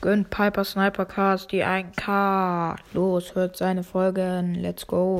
Gönnt Piper Sniper Cast die 1K. Los, hört seine Folgen. Let's go.